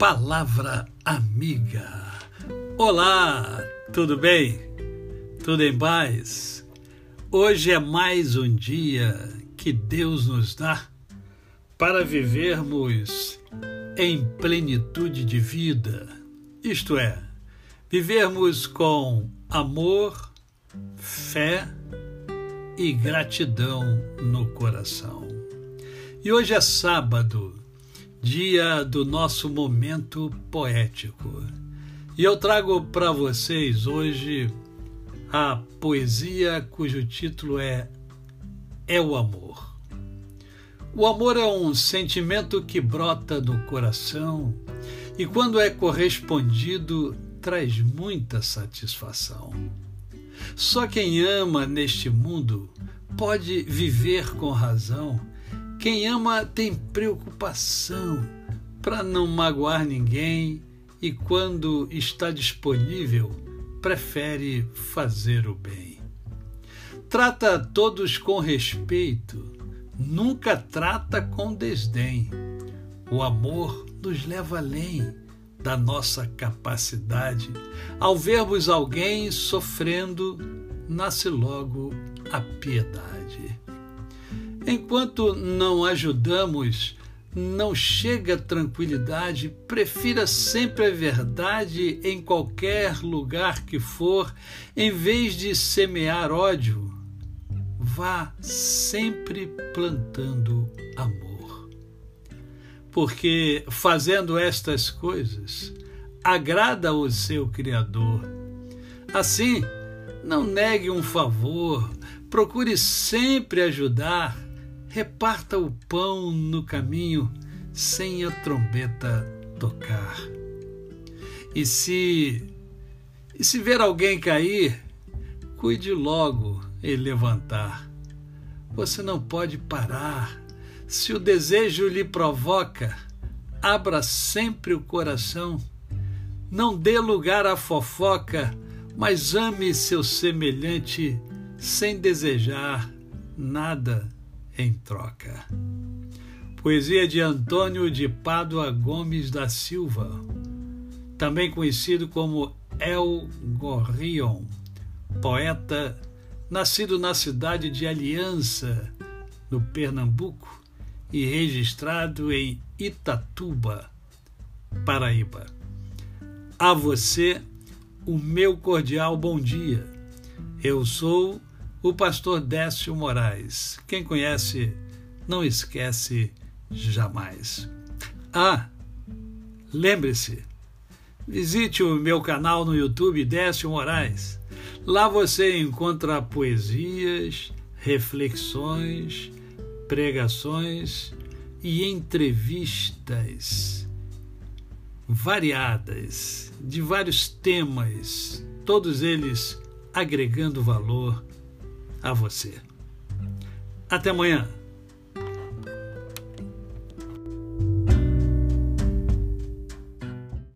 Palavra Amiga. Olá, tudo bem? Tudo em paz? Hoje é mais um dia que Deus nos dá para vivermos em plenitude de vida, isto é, vivermos com amor, fé e gratidão no coração. E hoje é sábado, dia do nosso momento poético. E eu trago para vocês hoje a poesia cujo título é É o Amor. O amor é um sentimento que brota do coração e, quando é correspondido, traz muita satisfação. Só quem ama neste mundo pode viver com razão quem ama tem preocupação para não magoar ninguém e, quando está disponível, prefere fazer o bem. Trata todos com respeito, nunca trata com desdém. O amor nos leva além da nossa capacidade. Ao vermos alguém sofrendo, nasce logo a piedade. Enquanto não ajudamos, não chega tranquilidade, prefira sempre a verdade em qualquer lugar que for, em vez de semear ódio, vá sempre plantando amor. Porque fazendo estas coisas, agrada o seu Criador. Assim, não negue um favor, procure sempre ajudar reparta o pão no caminho sem a trombeta tocar. E se e se ver alguém cair, cuide logo em levantar. Você não pode parar. Se o desejo lhe provoca, abra sempre o coração. Não dê lugar à fofoca, mas ame seu semelhante sem desejar nada em troca. Poesia de Antônio de Pádua Gomes da Silva, também conhecido como El Gorrion, poeta nascido na cidade de Aliança, no Pernambuco, e registrado em Itatuba, Paraíba. A você, o meu cordial bom dia. Eu sou o pastor Décio Moraes. Quem conhece, não esquece jamais. Ah, lembre-se, visite o meu canal no YouTube Décio Moraes. Lá você encontra poesias, reflexões, pregações e entrevistas variadas, de vários temas, todos eles agregando valor a você. Até amanhã.